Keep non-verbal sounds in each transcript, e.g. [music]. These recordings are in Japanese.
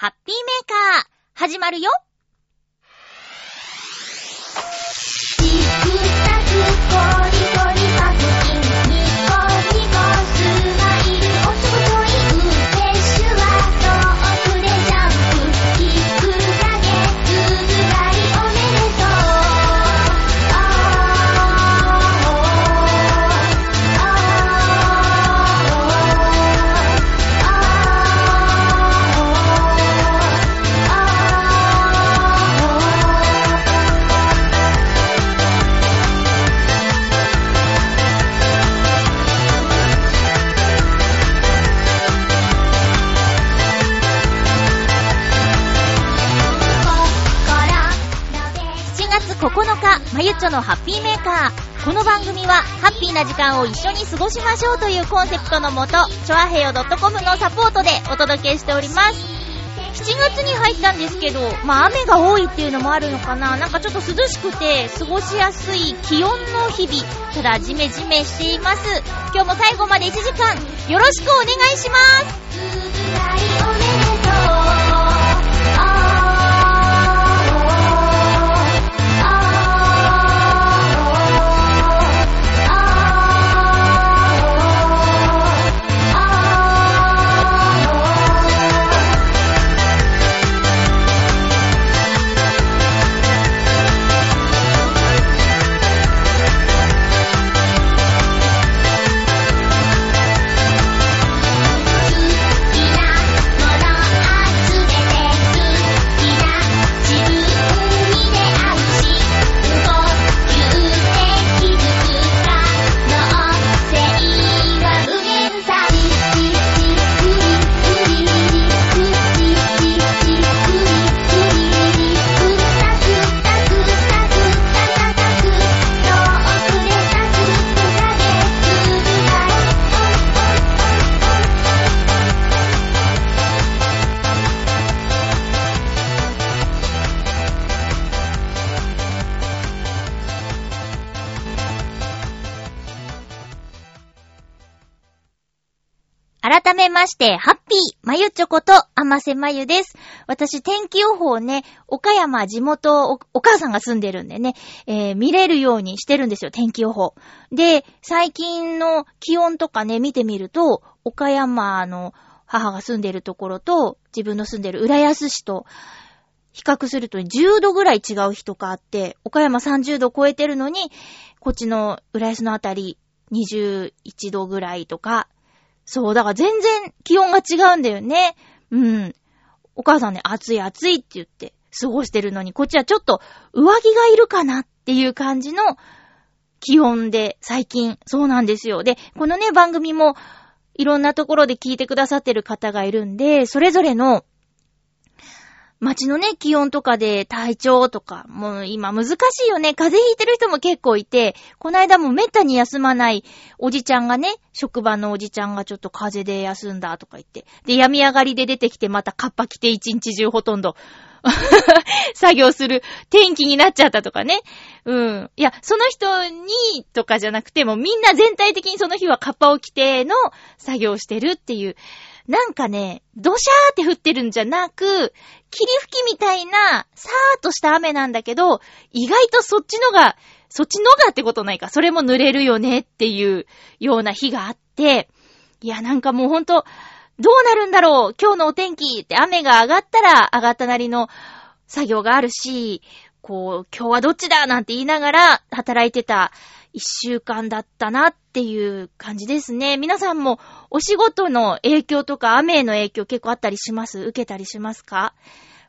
ハッピーメーカー、始まるよ。日、まゆっちょのハッピーメーカー。この番組は、ハッピーな時間を一緒に過ごしましょうというコンセプトのもと、チョアヘヨ .com のサポートでお届けしております。7月に入ったんですけど、まあ雨が多いっていうのもあるのかな。なんかちょっと涼しくて、過ごしやすい気温の日々。ただ、ジメジメしています。今日も最後まで1時間、よろしくお願いします。して、ハッピー、まゆちょこと、あませまゆです。私、天気予報ね、岡山、地元お、お母さんが住んでるんでね、えー、見れるようにしてるんですよ、天気予報。で、最近の気温とかね、見てみると、岡山の母が住んでるところと、自分の住んでる浦安市と、比較すると10度ぐらい違う日とかあって、岡山30度超えてるのに、こっちの浦安のあたり21度ぐらいとか、そう、だから全然気温が違うんだよね。うん。お母さんね、暑い暑いって言って過ごしてるのに、こっちはちょっと上着がいるかなっていう感じの気温で最近、そうなんですよ。で、このね、番組もいろんなところで聞いてくださってる方がいるんで、それぞれの街のね、気温とかで体調とか、もう今難しいよね。風邪ひいてる人も結構いて、この間もめったに休まないおじちゃんがね、職場のおじちゃんがちょっと風邪で休んだとか言って。で、病み上がりで出てきてまたカッパ着て一日中ほとんど [laughs] 作業する天気になっちゃったとかね。うん。いや、その人にとかじゃなくてもみんな全体的にその日はカッパを着ての作業してるっていう。なんかね、ドシャーって降ってるんじゃなく、霧吹きみたいな、さーっとした雨なんだけど、意外とそっちのが、そっちのがってことないか。それも濡れるよねっていうような日があって、いや、なんかもうほんと、どうなるんだろう今日のお天気って雨が上がったら上がったなりの作業があるし、こう、今日はどっちだなんて言いながら働いてた一週間だったなっていう感じですね。皆さんもお仕事の影響とか雨への影響結構あったりします？受けたりしますか？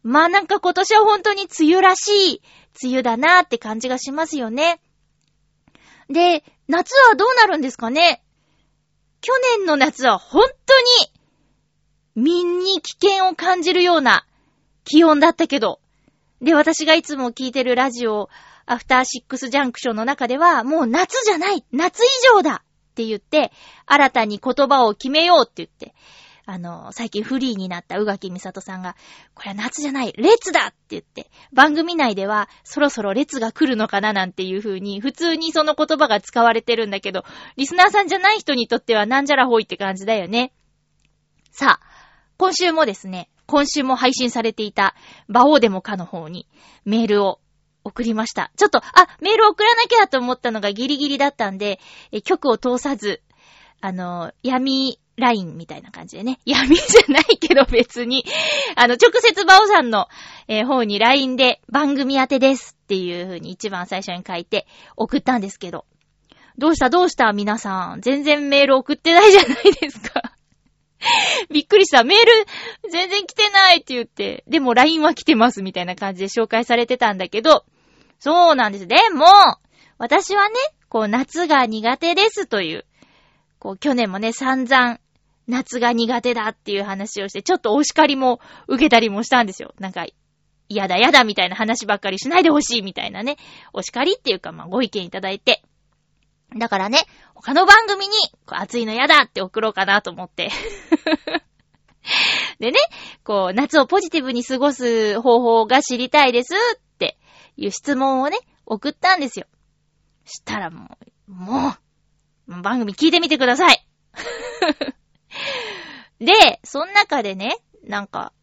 まあなんか今年は本当に梅雨らしい梅雨だなって感じがしますよね。で、夏はどうなるんですかね？去年の夏は本当に、民に危険を感じるような気温だったけど。で、私がいつも聞いてるラジオ、アフターシックスジャンクションの中では、もう夏じゃない夏以上だって言って、新たに言葉を決めようって言って、あの、最近フリーになった宇垣美里さんが、これは夏じゃない、列だって言って、番組内では、そろそろ列が来るのかななんていう風に、普通にその言葉が使われてるんだけど、リスナーさんじゃない人にとってはなんじゃらほいって感じだよね。さあ、今週もですね、今週も配信されていた、バオーデモカの方にメールを送りました。ちょっと、あ、メール送らなきゃと思ったのがギリギリだったんで、え曲を通さず、あの、闇ラインみたいな感じでね。[laughs] 闇じゃないけど別に、あの、直接バオさんの、えー方に LINE で番組宛てですっていう風に一番最初に書いて送ったんですけど。どうしたどうした皆さん。全然メール送ってないじゃないですか。[laughs] びっくりした。メール全然来てないって言って、でも LINE は来てますみたいな感じで紹介されてたんだけど、そうなんです。でも、私はね、こう夏が苦手ですという、こう去年もね、散々夏が苦手だっていう話をして、ちょっとお叱りも受けたりもしたんですよ。なんか、やだやだみたいな話ばっかりしないでほしいみたいなね、お叱りっていうかまあご意見いただいて。だからね、他の番組に、暑いのやだって送ろうかなと思って。[laughs] でね、こう、夏をポジティブに過ごす方法が知りたいですっていう質問をね、送ったんですよ。したらもう、もう、番組聞いてみてください。[laughs] で、その中でね、なんか、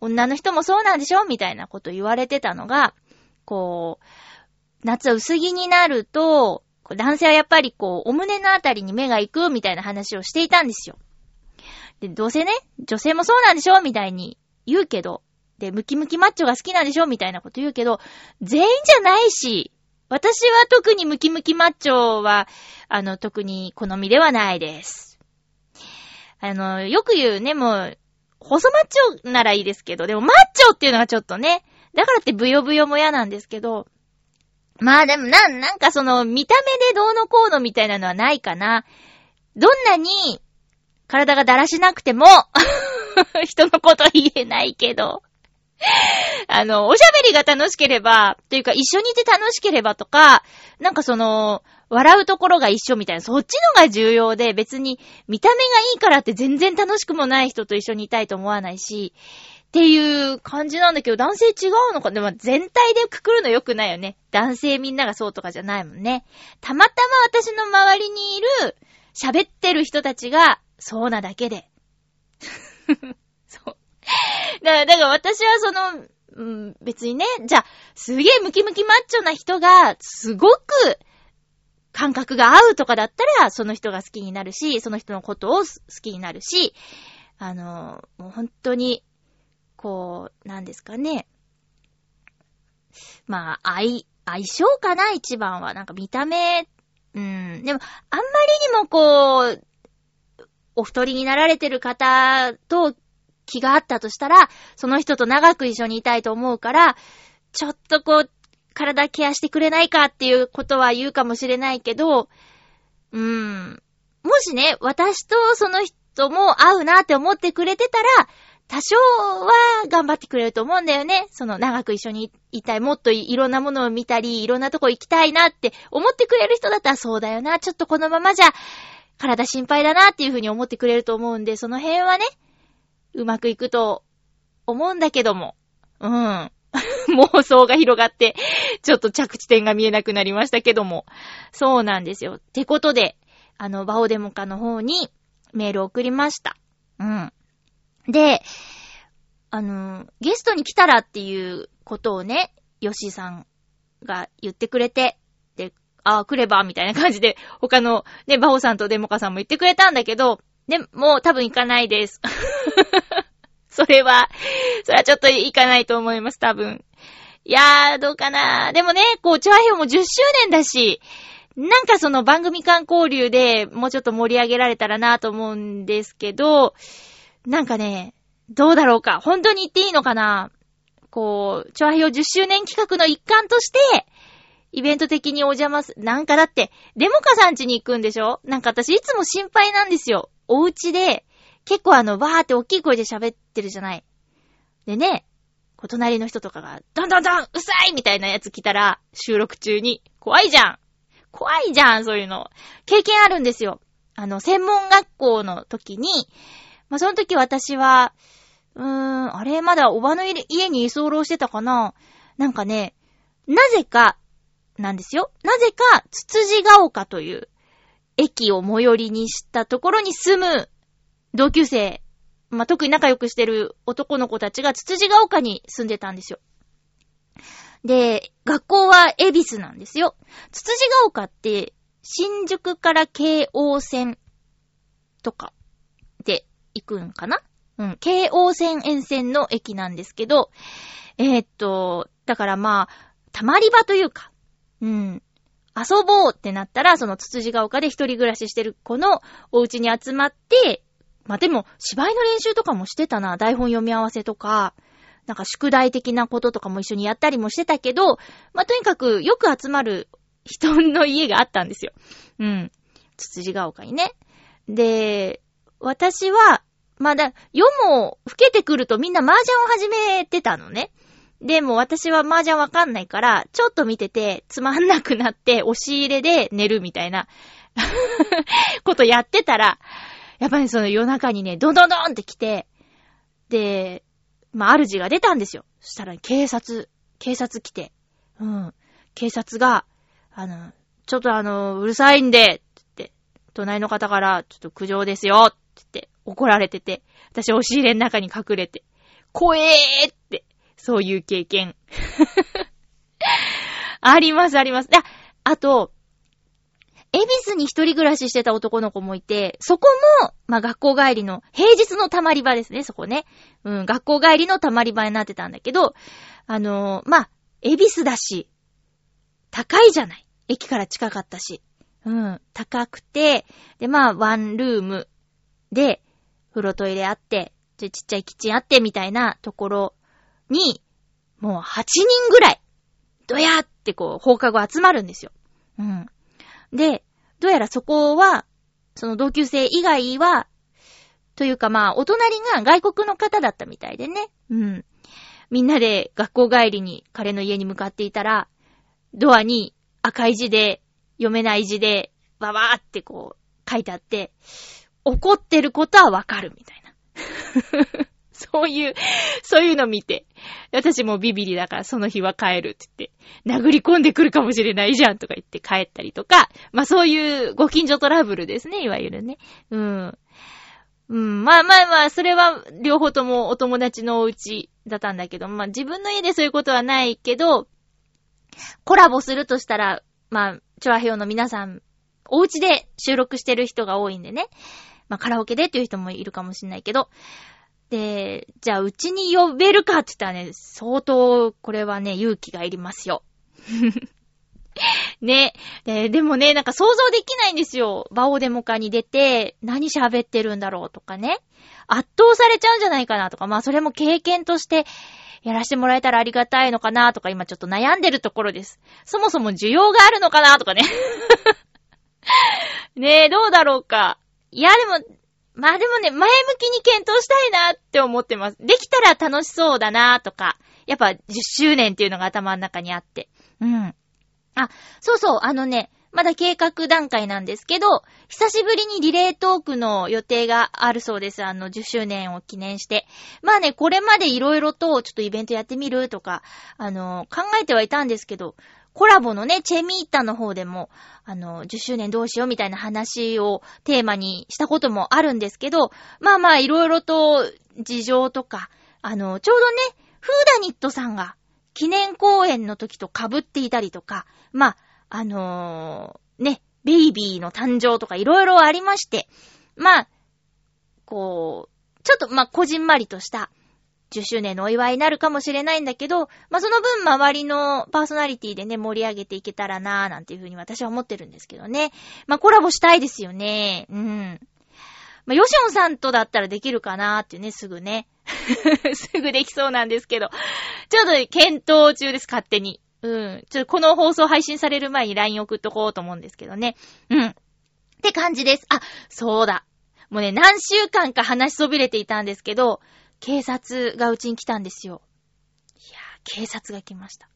女の人もそうなんでしょみたいなこと言われてたのが、こう、夏は薄着になると、男性はやっぱりこう、お胸のあたりに目が行くみたいな話をしていたんですよ。で、どうせね、女性もそうなんでしょみたいに言うけど、で、ムキムキマッチョが好きなんでしょみたいなこと言うけど、全員じゃないし、私は特にムキムキマッチョは、あの、特に好みではないです。あの、よく言うね、もう、細マッチョならいいですけど、でもマッチョっていうのがちょっとね、だからってブヨブヨも嫌なんですけど、まあでもなん、なんかその、見た目でどうのこうのみたいなのはないかな。どんなに、体がだらしなくても、[laughs] 人のこと言えないけど、あの、おしゃべりが楽しければ、というか一緒にいて楽しければとか、なんかその、笑うところが一緒みたいな、そっちのが重要で、別に見た目がいいからって全然楽しくもない人と一緒にいたいと思わないし、っていう感じなんだけど、男性違うのか？でも全体でくくるの良くないよね。男性みんながそうとかじゃないもんね。たまたま私の周りにいる、喋ってる人たちが、そうなだけで。[laughs] そう。だから、だから私はその、うん、別にね、じゃあ、すげえムキムキマッチョな人が、すごく、感覚が合うとかだったら、その人が好きになるし、その人のことを好きになるし、あの、もう本当に、こう、なんですかね。まあ、相、相性かな、一番は。なんか見た目、うん。でも、あんまりにもこう、お太りになられてる方と気があったとしたら、その人と長く一緒にいたいと思うから、ちょっとこう、体ケアしてくれないかっていうことは言うかもしれないけど、うん。もしね、私とその人も合うなって思ってくれてたら、多少は頑張ってくれると思うんだよね。その長く一緒にいたい。もっといろんなものを見たり、いろんなとこ行きたいなって思ってくれる人だったらそうだよな。ちょっとこのままじゃ体心配だなっていうふうに思ってくれると思うんで、その辺はね、うまくいくと思うんだけども。うん。[laughs] 妄想が広がって、ちょっと着地点が見えなくなりましたけども。そうなんですよ。ってことで、あの、バオデモカの方にメールを送りました。うん。で、あの、ゲストに来たらっていうことをね、ヨシさんが言ってくれて、で、ああ、来れば、みたいな感じで、他のね、バオさんとデモカさんも言ってくれたんだけど、で、もう多分行かないです。[laughs] それは、それはちょっと行かないと思います、多分。いやー、どうかなでもね、こう、チョアヘオも10周年だし、なんかその番組間交流でもうちょっと盛り上げられたらなと思うんですけど、なんかね、どうだろうか。本当に言っていいのかなこう、チョアヘオ10周年企画の一環として、イベント的にお邪魔す、なんかだって、デモカさん家に行くんでしょ？なんか私いつも心配なんですよ。お家で、結構あの、バーって大きい声で喋ってるじゃない。でね、こう隣の人とかが、どんどんどんうさいみたいなやつ来たら、収録中に、怖いじゃん怖いじゃんそういうの。経験あるんですよ。あの、専門学校の時に、まあ、その時私は、うーん、あれ、まだおばの家に居候してたかな？なんかね、なぜか、なんですよ。なぜか、つつじが丘という駅を最寄りにしたところに住む同級生まあ、特に仲良くしてる男の子たちがつつじが丘に住んでたんですよ。で、学校は恵比寿なんですよ。つつじが丘って、新宿から京王線とか行くんかな？うん、京王線沿線の駅なんですけど、えーっと、だからまあ、たまり場というか、うん、遊ぼうってなったら、そのつつじが丘で一人暮らししてる子のお家に集まって、まあでも、芝居の練習とかもしてたな。台本読み合わせとか、なんか宿題的なこととかも一緒にやったりもしてたけど、まあとにかくよく集まる人の家があったんですよ。うん。つつじが丘にね。で、私は、まだ、夜も更けてくるとみんな麻雀を始めてたのね。でも私は麻雀わかんないから、ちょっと見ててつまんなくなって押し入れで寝るみたいな [laughs] ことやってたら、やっぱりその夜中にね、ドンドンドンって来て、で、まあ、主が出たんですよ。そしたら警察、警察来て、うん。警察が、あの、ちょっとあの、うるさいんで、って、隣の方から、ちょっと苦情ですよ、つって、怒られてて、私押し入れの中に隠れて、怖えーって、そういう経験。[laughs] あります、あります。あ、あと、恵比寿に一人暮らししてた男の子もいて、そこも、まあ、学校帰りの、平日のたまり場ですね、そこね。うん、学校帰りのたまり場になってたんだけど、あのーまあ、恵比寿だし、高いじゃない。駅から近かったし。うん、高くて、で、まあ、ワンルームで、風呂トイレあって、でちっちゃいキッチンあってみたいなところに、もう8人ぐらい、どやってこう、放課後集まるんですよ。うん。で、どうやらそこは、その同級生以外は、というかまあ、お隣が外国の方だったみたいでね。うん。みんなで学校帰りに彼の家に向かっていたら、ドアに赤い字で、読めない字で、わわーってこう、書いてあって、怒ってることはわかるみたいな。[laughs] そういう、そういうの見て、私もビビリだからその日は帰るって言って、殴り込んでくるかもしれないじゃんとか言って帰ったりとか、まあそういうご近所トラブルですね、いわゆるね。うん。うん、まあまあまあ、それは両方ともお友達のお家だったんだけど、まあ自分の家でそういうことはないけど、コラボするとしたら、まあ、チョアヘヨの皆さん、お家で収録してる人が多いんでね。まあカラオケでっていう人もいるかもしれないけど、で、じゃあうちに呼べるかって言ったらね、相当これはね、勇気がいりますよ。[laughs] ね。で、でもね、なんか想像できないんですよ。バオデモカに出て、何喋ってるんだろうとかね。圧倒されちゃうんじゃないかなとか、まあそれも経験としてやらせてもらえたらありがたいのかなとか、今ちょっと悩んでるところです。そもそも需要があるのかなとかね。ねえ、どうだろうか。いや、でも、まあでもね、前向きに検討したいなって思ってます。できたら楽しそうだなとか、やっぱ10周年っていうのが頭の中にあって。うん。あ、そうそう、あのね、まだ計画段階なんですけど、久しぶりにリレートークの予定があるそうです。あの、10周年を記念して。まあね、これまでいろいろと、ちょっとイベントやってみるとか、あの、考えてはいたんですけど、コラボのね、チェミータの方でも、あの、10周年どうしようみたいな話をテーマにしたこともあるんですけど、まあまあ、いろいろと事情とか、あの、ちょうどね、フーダニットさんが記念公演の時と被っていたりとか、まあ、あのーね、ベイビーの誕生とかいろいろありまして、まあ、こう、ちょっとまあ、こじんまりとした10周年のお祝いになるかもしれないんだけど、まあ、その分周りのパーソナリティでね、盛り上げていけたらなーなんていうふうに私は思ってるんですけどね。まあ、コラボしたいですよね。うん。まあ、ヨシオンさんとだったらできるかなーってね、すぐね。[laughs] すぐできそうなんですけど。ちょっと検討中です、勝手に。うん。ちょっとこの放送配信される前に LINE 送っとこうと思うんですけどね。うん。って感じです。あ、そうだ。もうね、何週間か話しそびれていたんですけど、警察がうちに来たんですよ。いやー、警察が来ました。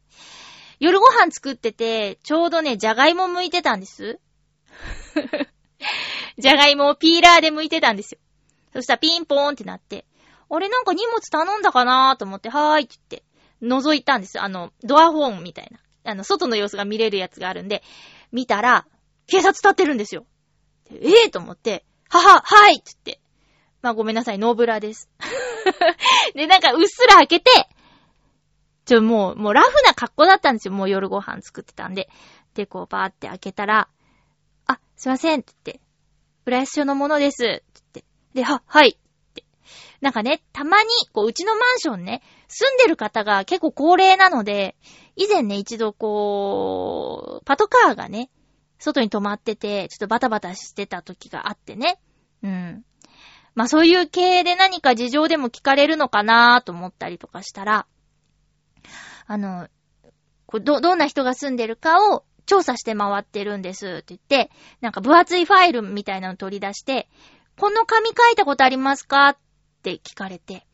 夜ご飯作ってて、ちょうどね、じゃがいも剥いてたんです。[laughs] じゃがいもをピーラーで剥いてたんですよ。そしたらピンポーンってなって、あれなんか荷物頼んだかなーと思って、はーいって言って、覗いたんです。あの、ドアホームみたいな。あの、外の様子が見れるやつがあるんで、見たら、警察立ってるんですよ。ええー、と思って、はは、はいって言って、まあごめんなさい、ノーブラです。[laughs] で、なんかうっすら開けて、ちょ、もう、もうラフな格好だったんですよ。もう夜ご飯作ってたんで。で、こうバーって開けたら、あ、すいません、って言って、浦安署のものです、って言って。で、は、はい、って。なんかね、たまに、こう、うちのマンションね、住んでる方が結構高齢なので、以前ね、一度こう、パトカーがね、外に止まってて、ちょっとバタバタしてた時があってね。うん。まあそういう系で何か事情でも聞かれるのかなと思ったりとかしたら、あの、ど、どんな人が住んでるかを調査して回ってるんですって言って、なんか分厚いファイルみたいなの取り出して、この紙書いたことありますかって聞かれて、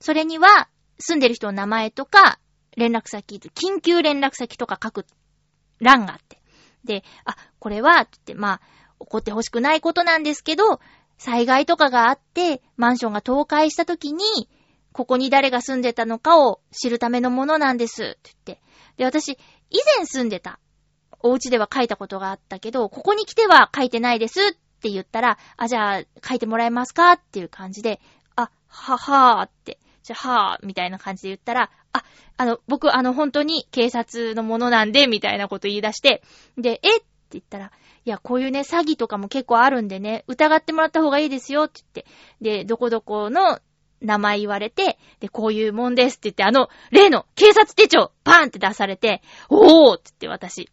それには住んでる人の名前とか連絡先、緊急連絡先とか書く欄があって。で、あ、これは、って、まあ、起こってほしくないことなんですけど、災害とかがあって、マンションが倒壊した時に、ここに誰が住んでたのかを知るためのものなんです。って言って。で、私、以前住んでた。お家では書いたことがあったけど、ここに来ては書いてないですって言ったら、あ、じゃあ書いてもらえますか？っていう感じで、あ、ははーって、じゃあはーみたいな感じで言ったら、あ、あの、僕、あの、本当に警察のものなんで、みたいなこと言い出して、で、え？って言ったら、いや、こういうね、詐欺とかも結構あるんでね、疑ってもらった方がいいですよって言って、で、どこどこの名前言われて、で、こういうもんですって言って、あの、例の警察手帳、パーンって出されて、おーって言って私。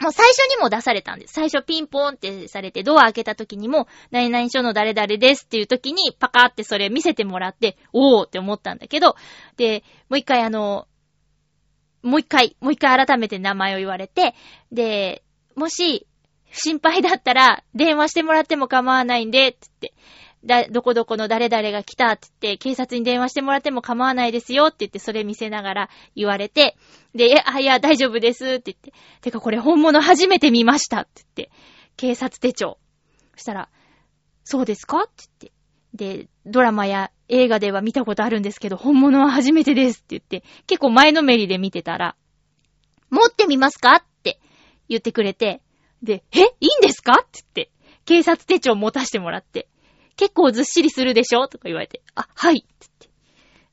もう最初にも出されたんです。最初ピンポーンってされて、ドア開けた時にも、何々署の誰々ですっていう時に、パカーってそれ見せてもらって、おーって思ったんだけど、で、もう一回あの、もう一回、もう一回改めて名前を言われて、で、もし、心配だったら、電話してもらっても構わないんで、つって。だ、どこどこの誰々が来たって言って、警察に電話してもらっても構わないですよって言って、それ見せながら言われて、で、え、あ、いや、大丈夫ですって言って、てかこれ本物初めて見ましたって言って、警察手帳。そしたら、そうですか？って言って。で、ドラマや映画では見たことあるんですけど、本物は初めてですって言って、結構前のめりで見てたら、持ってみますか？って言ってくれて、で、えいいんですか？って言って、警察手帳持たせてもらって、結構ずっしりするでしょ？とか言われて、あ、はい。って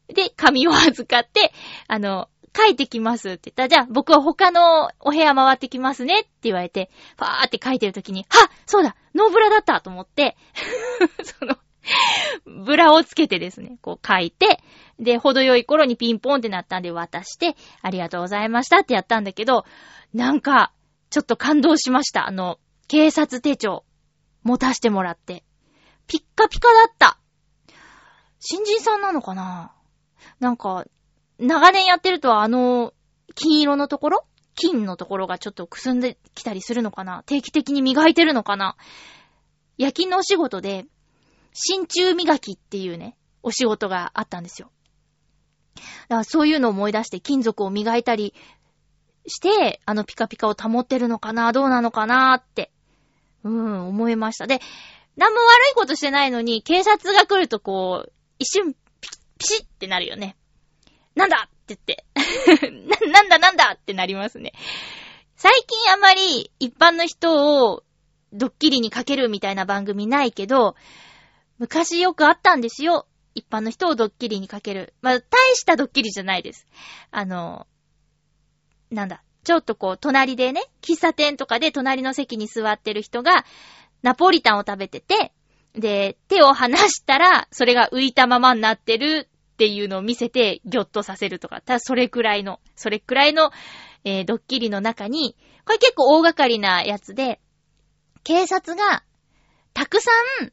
言って。で、紙を預かって、あの、書いてきますって言った。ら、じゃあ僕は他のお部屋回ってきますね？って言われて、ファーって書いてるときに、はそうだ！ノーブラだったと思って、[laughs] その、ブラをつけてですね、こう書いて、で、程よい頃にピンポンってなったんで渡して、ありがとうございましたってやったんだけど、なんか、ちょっと感動しました。あの、警察手帳、持たせてもらって。ピッカピカだった。新人さんなのかな？なんか、長年やってるとあの、金色のところ？金のところがちょっとくすんできたりするのかな？定期的に磨いてるのかな？夜勤のお仕事で、真鍮磨きっていうね、お仕事があったんですよ。だからそういうのを思い出して金属を磨いたりして、あのピカピカを保ってるのかなどうなのかなって、うん、思いました。で、なんも悪いことしてないのに、警察が来るとこう、一瞬ピ、ピシッってなるよね。なんだって言って。[laughs] な、なんだなんだってなりますね。最近あまり一般の人をドッキリにかけるみたいな番組ないけど、昔よくあったんですよ。一般の人をドッキリにかける。まあ、大したドッキリじゃないです。あの、なんだ。ちょっとこう、隣でね、喫茶店とかで隣の席に座ってる人が、ナポリタンを食べてて、で、手を離したら、それが浮いたままになってるっていうのを見せて、ギョッとさせるとか。ただ、それくらいの、それくらいの、えードッキリの中に、これ結構大掛かりなやつで、警察が、たくさん、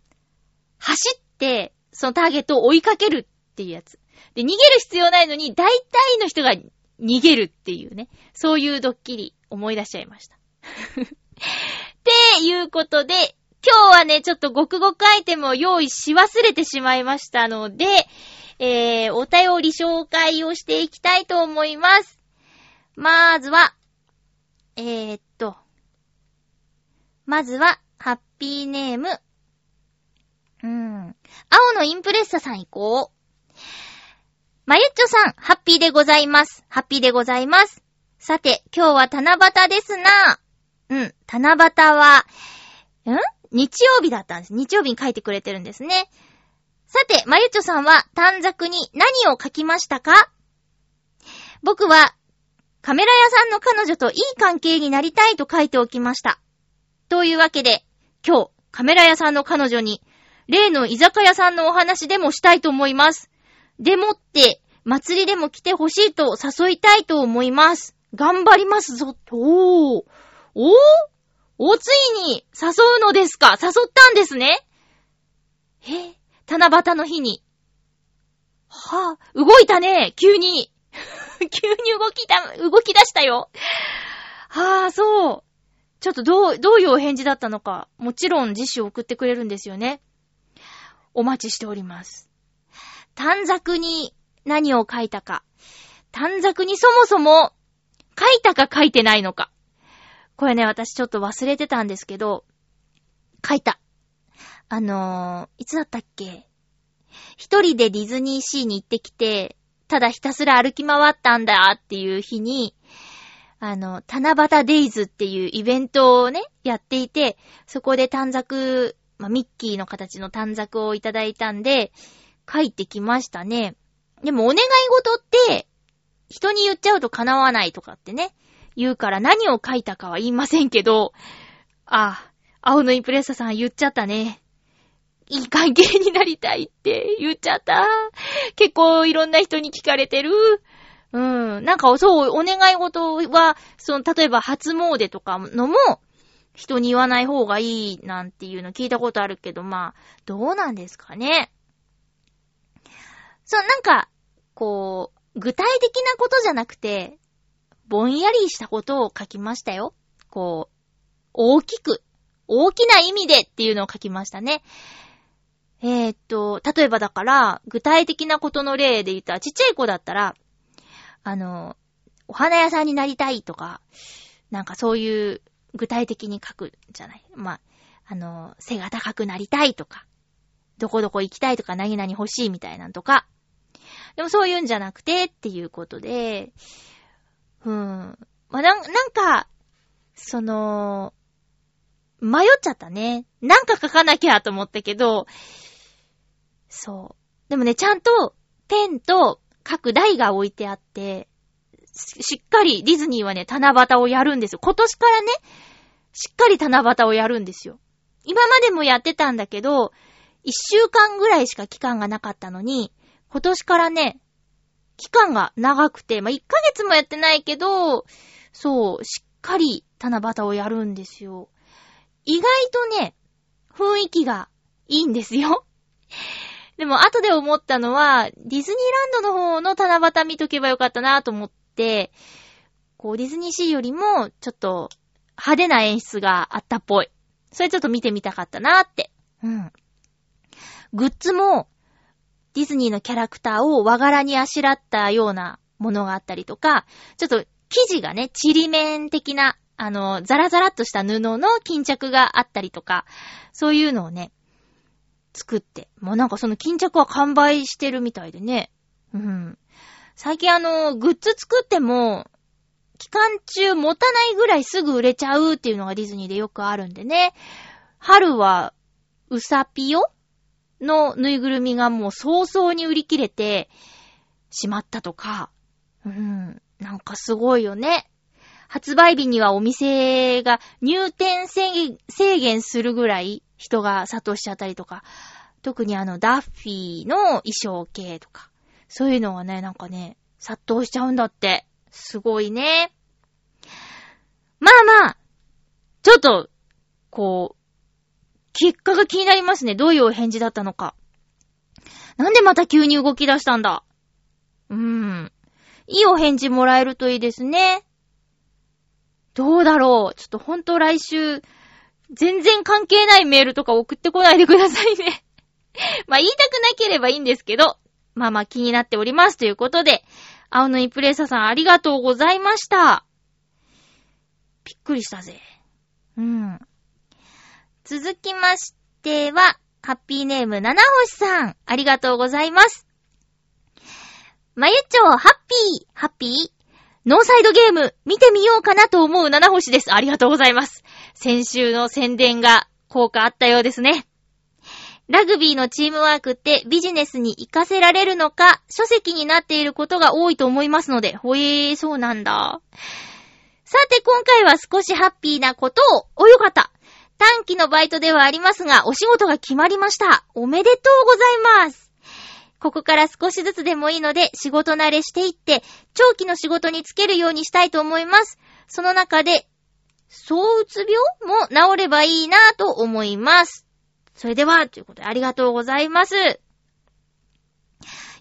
走って、そのターゲットを追いかけるっていうやつ。で、逃げる必要ないのに、大体の人が逃げるっていうね。そういうドッキリ、思い出しちゃいました。[laughs] っていうことで、今日はね、ちょっとごくごくアイテムを用意し忘れてしまいましたので、えー、お便り紹介をしていきたいと思います。まずは、えー、っと、まずは、ハッピーネーム、うーん、青のインプレッサさん行こう。まゆっちょさん、ハッピーでございます。ハッピーでございます。さて、今日は七夕ですな。うん、七夕は、ん？日曜日だったんです。日曜日に書いてくれてるんですね。さて、まゆっちょさんは短冊に何を書きましたか？僕は、カメラ屋さんの彼女といい関係になりたいと書いておきました。というわけで、今日、カメラ屋さんの彼女に、例の居酒屋さんのお話でもしたいと思います。でもって、祭りでも来てほしいと誘いたいと思います。頑張りますぞ。おー。おーお、ついに誘うのですか誘ったんですねえ七夕の日に。はぁ、動いたね急に。[laughs] 急に動きた、動き出したよ。はぁ、そう。ちょっとどう、どういうお返事だったのか、もちろん自主を送ってくれるんですよね。お待ちしております。短冊に何を書いたか。短冊にそもそも書いたか書いてないのか。これね、私ちょっと忘れてたんですけど、書いた。あのー、いつだったっけ一人でディズニーシーに行ってきて、ただひたすら歩き回ったんだっていう日に、あの、七夕デイズっていうイベントをね、やっていて、そこで短冊、まあ、ミッキーの形の短冊をいただいたんで、書いてきましたね。でもお願い事って、人に言っちゃうと叶わないとかってね、言うから何を書いたかは言いませんけど、あ、青のインプレッサさん言っちゃったね。いい関係になりたいって言っちゃった。結構いろんな人に聞かれてる。うん。なんかそう、お願い事は、その、例えば初詣とかのも、人に言わない方がいいなんていうの聞いたことあるけど、まあ、どうなんですかね。そう、なんか、こう、具体的なことじゃなくて、ぼんやりしたことを書きましたよ。こう、大きく、大きな意味でっていうのを書きましたね。えーっと、例えばだから、具体的なことの例で言ったら、ちっちゃい子だったら、あの、お花屋さんになりたいとか、なんかそういう具体的に書くじゃない。まあ、あの、背が高くなりたいとか、どこどこ行きたいとか、何々欲しいみたいなんとか。でもそういうんじゃなくてっていうことで、うん。まあ、なん、なんか、その、迷っちゃったね。なんか書かなきゃと思ったけど、そう。でもね、ちゃんとペンと書く台が置いてあって、ししっかりディズニーはね、七夕をやるんですよ。今年からね、しっかり七夕をやるんですよ。今までもやってたんだけど、一週間ぐらいしか期間がなかったのに、今年からね、期間が長くて、まあ、1ヶ月もやってないけど、そう、しっかり七夕をやるんですよ。意外とね、雰囲気がいいんですよ。[laughs] でも、後で思ったのは、ディズニーランドの方の七夕見とけばよかったなと思って、こう、ディズニーシーよりも、ちょっと、派手な演出があったっぽい。それちょっと見てみたかったなって。うん。グッズも、ディズニーのキャラクターを和柄にあしらったようなものがあったりとか、ちょっと生地がね、ちりめん的な、あの、ザラザラっとした布の巾着があったりとか、そういうのをね、作って。もうなんかその巾着は完売してるみたいでね。うん。最近あの、グッズ作っても、期間中持たないぐらいすぐ売れちゃうっていうのがディズニーでよくあるんでね。春は、うさぴよのぬいぐるみがもう早々に売り切れてしまったとか。うん。なんかすごいよね。発売日にはお店が入店制限するぐらい人が殺到しちゃったりとか。特にあのダッフィーの衣装系とか。そういうのがね、なんかね、殺到しちゃうんだって。すごいね。まあまあ、ちょっと、こう、結果が気になりますね。どういうお返事だったのか。なんでまた急に動き出したんだうーん。いいお返事もらえるといいですね。どうだろうちょっとほんと来週、全然関係ないメールとか送ってこないでくださいね。[laughs] まあ言いたくなければいいんですけど、まあまあ気になっておりますということで、青のイプレッサさんありがとうございました。びっくりしたぜ。うん。続きましては、ハッピーネーム七星さん、ありがとうございます。まゆちょ、ハッピー、ハッピーノーサイドゲーム、見てみようかなと思う七星です。ありがとうございます。先週の宣伝が効果あったようですね。ラグビーのチームワークってビジネスに活かせられるのか、書籍になっていることが多いと思いますので。ほえー、そうなんだ。さて、今回は少しハッピーなことを、およかった。短期のバイトではありますが、お仕事が決まりました。おめでとうございます。ここから少しずつでもいいので、仕事慣れしていって、長期の仕事につけるようにしたいと思います。その中で、躁うつ病も治ればいいなぁと思います。それでは、ということでありがとうございます。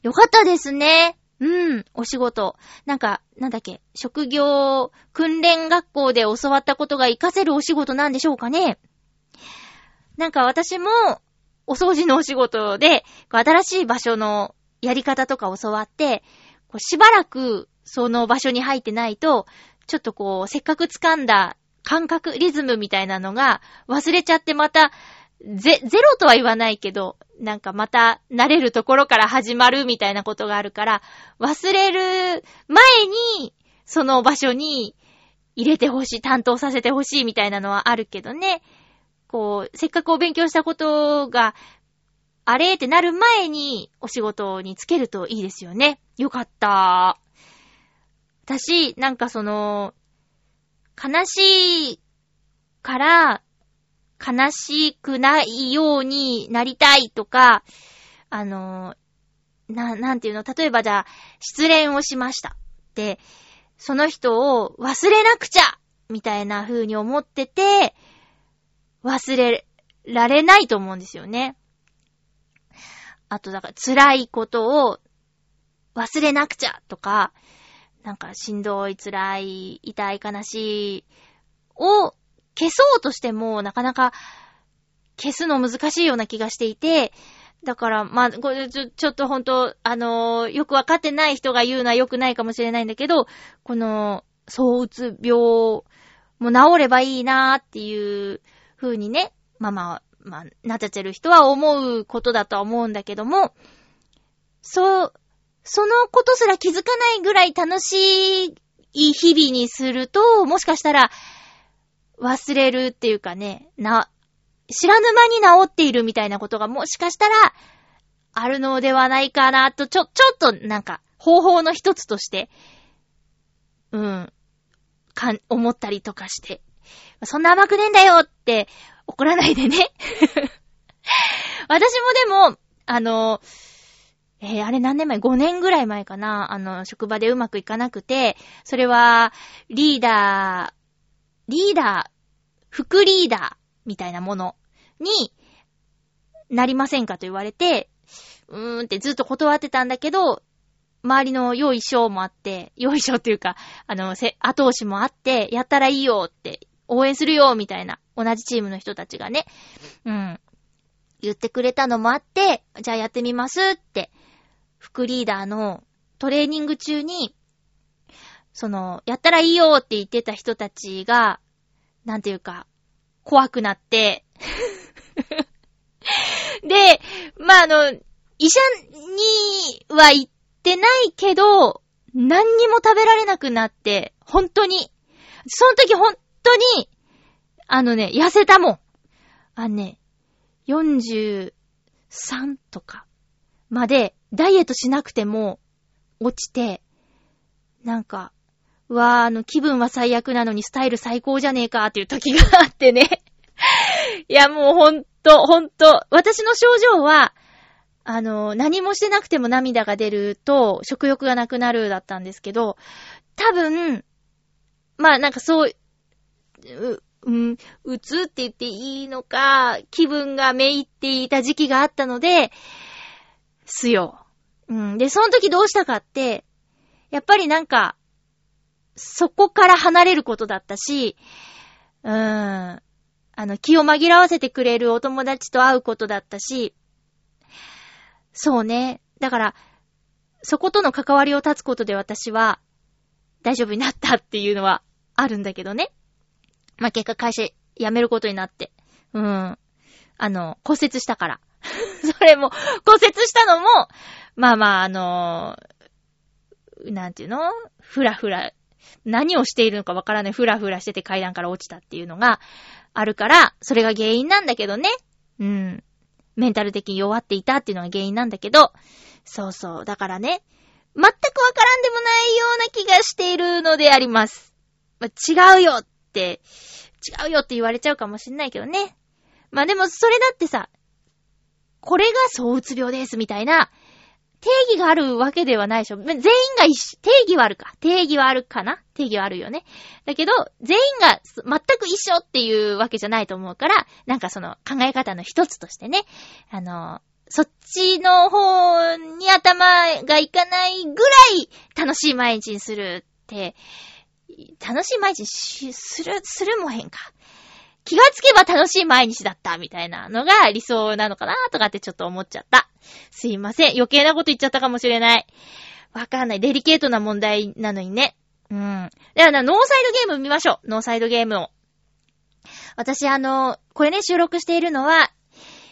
よかったですね。うん、お仕事。なんか、なんだっけ、職業訓練学校で教わったことが活かせるお仕事なんでしょうかね。なんか私も、お掃除のお仕事で、新しい場所のやり方とか教わって、しばらくその場所に入ってないと、ちょっとこう、せっかく掴んだ感覚、リズムみたいなのが忘れちゃってまた、ゼ、ゼロとは言わないけど、なんかまた慣れるところから始まるみたいなことがあるから、忘れる前に、その場所に入れてほしい、担当させてほしいみたいなのはあるけどね。こう、せっかくお勉強したことが、あれってなる前にお仕事につけるといいですよね。よかった。私、なんかその、悲しいから、悲しくないようになりたいとか、あの、な、なんていうの、例えばじゃあ、失恋をしました。で、その人を忘れなくちゃみたいな風に思ってて、忘れられないと思うんですよね。あと、だから辛いことを忘れなくちゃとか、なんかしんどい、辛い、痛い、悲しいを消そうとしてもなかなか消すの難しいような気がしていて、だから、まあ、これちょ、ちょっとほんと、あのーよくわかってない人が言うのは良くないかもしれないんだけど、この、躁うつ病も治ればいいなーっていう風にね、まあまあ、まあ、なっちゃってる人は思うことだとは思うんだけども、そう、そのことすら気づかないぐらい楽しい日々にすると、もしかしたら忘れるっていうかね、な、知らぬ間に治っているみたいなことがもしかしたらあるのではないかなと、ちょ、ちょっとなんか方法の一つとして、うん、かん、思ったりとかして、そんな甘くねえんだよって怒らないでね。[laughs] 私もでも、あの、えーあれ何年前 ?5 年ぐらい前かなあの、職場でうまくいかなくて、それは、リーダー、リーダー、副リーダーみたいなものになりませんかと言われて、うーんってずっと断ってたんだけど、周りの良い賞もあって、良い賞っていうか、あの、せ後押しもあって、やったらいいよって、応援するよみたいな、同じチームの人たちがね、うん、言ってくれたのもあって、じゃあやってみますって、副リーダーのトレーニング中に、その、やったらいいよって言ってた人たちが、なんていうか、怖くなって、[laughs] で、まあ、あの、医者には行ってないけど、何にも食べられなくなって、本当に。その時本当に、あのね、痩せたもん。あのね、43とかまでダイエットしなくても落ちて、なんか、わー、あの、気分は最悪なのにスタイル最高じゃねえかっていう時があってね。[laughs] いや、もうほんと、ほんと、私の症状は、あの、何もしてなくても涙が出ると、食欲がなくなるだったんですけど、多分、まあなんかそう、う、うん、うつって言っていいのか、気分がめいっていた時期があったので、すよ。うん。で、その時どうしたかって、やっぱりなんか、そこから離れることだったし、うーん。あの、気を紛らわせてくれるお友達と会うことだったし、そうね。だから、そことの関わりを断つことで私は、大丈夫になったっていうのはあるんだけどね。まあ、結果会社辞めることになって。うん。あの、骨折したから。[laughs] それも、骨折したのも、まあまあ、あの、なんていうの？ふらふら、何をしているのかわからないふらふらしてて階段から落ちたっていうのがあるから、それが原因なんだけどね。うん。メンタル的に弱っていたっていうのが原因なんだけど、そうそう。だからね、全くわからんでもないような気がしているのであります。ま違うよって、違うよって言われちゃうかもしんないけどね。まあでもそれだってさ、これが躁うつ病ですみたいな定義があるわけではないでしょ。全員が一緒、定義はあるか。定義はあるかな定義はあるよね。だけど、全員が全く一緒っていうわけじゃないと思うから、なんかその考え方の一つとしてね、あの、そっちの方に頭がいかないぐらい楽しい毎日にするって、楽しい毎日にする、するもへんか。気がつけば楽しい毎日だったみたいなのが理想なのかなとかってちょっと思っちゃった。すいません。余計なこと言っちゃったかもしれない。わかんない。デリケートな問題なのにね。うん。ではな、ノーサイドゲーム見ましょう。ノーサイドゲームを。私、あの、これね、収録しているのは、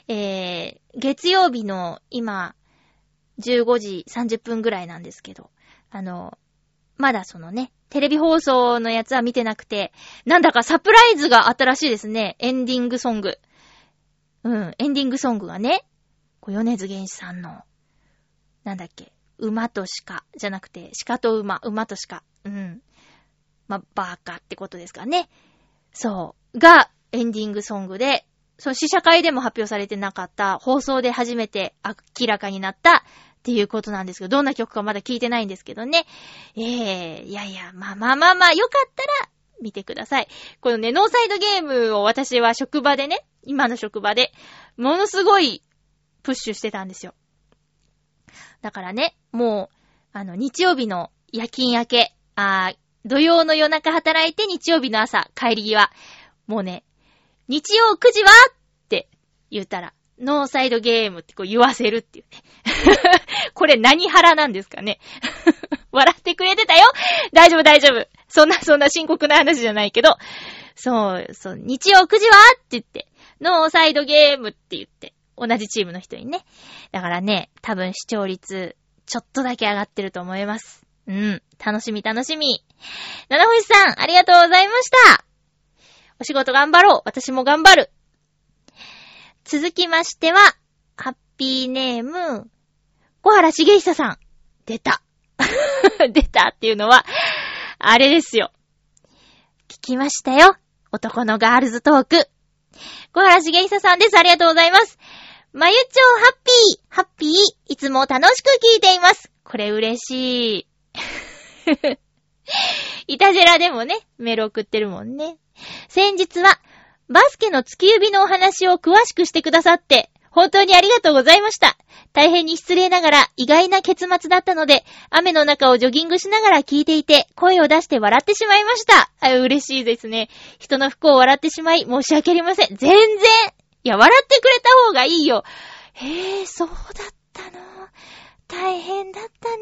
えー、月曜日の今、15時30分ぐらいなんですけど、あの、まだそのね、テレビ放送のやつは見てなくて、なんだかサプライズがあったらしいですね。エンディングソング。うん、エンディングソングがね、こう米津玄師さんの、なんだっけ、馬と鹿じゃなくて、鹿と馬、馬と鹿。うん。まあ、バーカってことですかね。そう。が、エンディングソングで、そう、試写会でも発表されてなかった、放送で初めて明らかになったっていうことなんですけど、どんな曲かまだ聞いてないんですけどね。ええいやいや、まあまあまあまあ、よかったら、見てください。このね、ノーサイドゲームを私は職場でね、今の職場で、ものすごいプッシュしてたんですよ。だからね、もう、あの、日曜日の夜勤明け、あ土曜の夜中働いて日曜日の朝、帰り際、もうね、日曜9時はって言ったら、ノーサイドゲームってこう言わせるっていうね。[laughs] これ何腹なんですかね [laughs] 笑ってくれてたよ大丈夫大丈夫。そんなそんな深刻な話じゃないけど、そう、そう、日曜9時はって言って、ノーサイドゲームって言って、同じチームの人にね。だからね、多分視聴率、ちょっとだけ上がってると思います。うん。楽しみ楽しみ。七星さん、ありがとうございました。お仕事頑張ろう。私も頑張る。続きましては、ハッピーネーム、小原茂久さん。出た。[laughs] 出たっていうのは、あれですよ。聞きましたよ。男のガールズトーク。小原茂久さんです。ありがとうございます。まゆちょハッピー、ハッピー、いつも楽しく聞いています。これ嬉しい。[laughs] いたじらでもね、メール送ってるもんね。先日は、バスケの月指のお話を詳しくしてくださって、本当にありがとうございました。大変に失礼ながら意外な結末だったので、雨の中をジョギングしながら聞いていて、声を出して笑ってしまいました。あ嬉しいですね。人の不幸を笑ってしまい、申し訳ありません。全然いや、笑ってくれた方がいいよ。へえ、そうだったの。大変だったね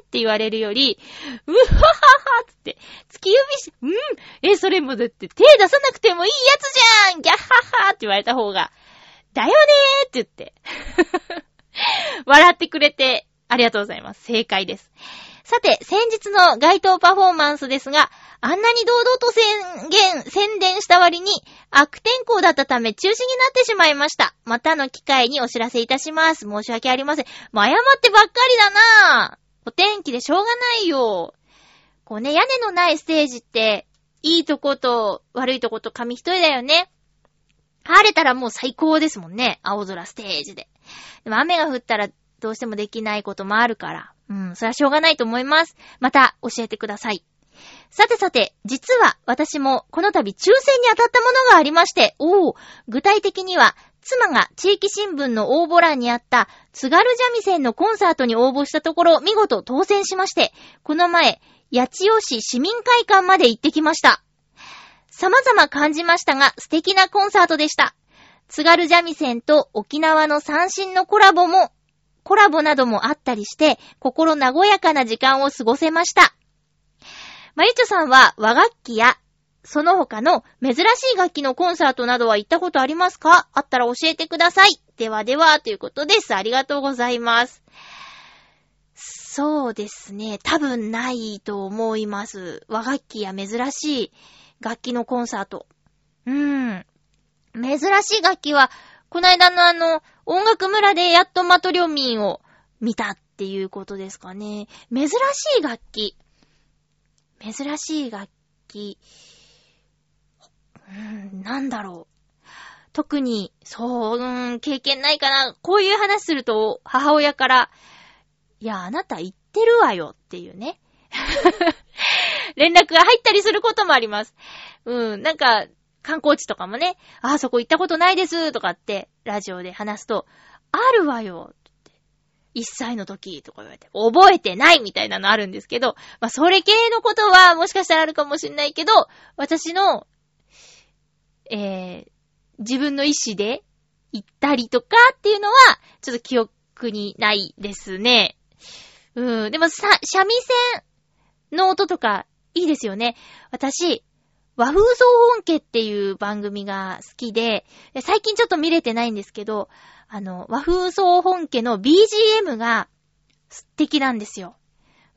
ーって言われるより、うっはははつって、月指し、うん、え、それもだって手出さなくてもいいやつじゃんギャッハッハーって言われた方が、だよねーって言って。笑ってくれて、ありがとうございます。正解です。さて、先日の街頭パフォーマンスですが、あんなに堂々と宣言、宣伝した割に悪天候だったため中止になってしまいました。またの機会にお知らせいたします。申し訳ありません。もう謝ってばっかりだなぁお天気でしょうがないよ。こうね、屋根のないステージって、いいとこと悪いとこと紙一重だよね。晴れたらもう最高ですもんね。青空ステージで。でも雨が降ったらどうしてもできないこともあるから。うん、それはしょうがないと思います。また教えてください。さてさて、実は私もこの度抽選に当たったものがありまして、おお、具体的には、妻が地域新聞の応募欄にあった津軽三味線のコンサートに応募したところ、見事当選しまして、この前、八千代市市民会館まで行ってきました。様々感じましたが、素敵なコンサートでした。津軽三味線と沖縄の三振のコラボも、コラボなどもあったりして、心和やかな時間を過ごせました。まゆちょさんは和楽器や、その他の珍しい楽器のコンサートなどは行ったことありますか？あったら教えてください。ではでは、ということです。ありがとうございます。そうですね。多分ないと思います。和楽器や珍しい楽器のコンサート。うーん。珍しい楽器は、この間のあの、音楽村でやっとマトリョミンを見たっていうことですかね。珍しい楽器。珍しい楽器。うん、なんだろう。特に、そう、うーん、経験ないかな。こういう話すると、母親から、いや、あなた言ってるわよっていうね。[laughs] 連絡が入ったりすることもあります。うん、なんか、観光地とかもね、あ、そこ行ったことないですとかって、ラジオで話すと、あるわよ。一歳の時とか言われて、覚えてないみたいなのあるんですけど、まあ、それ系のことはもしかしたらあるかもしんないけど、私の、えー、自分の意思で行ったりとかっていうのは、ちょっと記憶にないですね。うん、でもさ、三味線の音とかいいですよね。私、和風総本家っていう番組が好きで、最近ちょっと見れてないんですけど、あの、和風総本家の BGM が素敵なんですよ。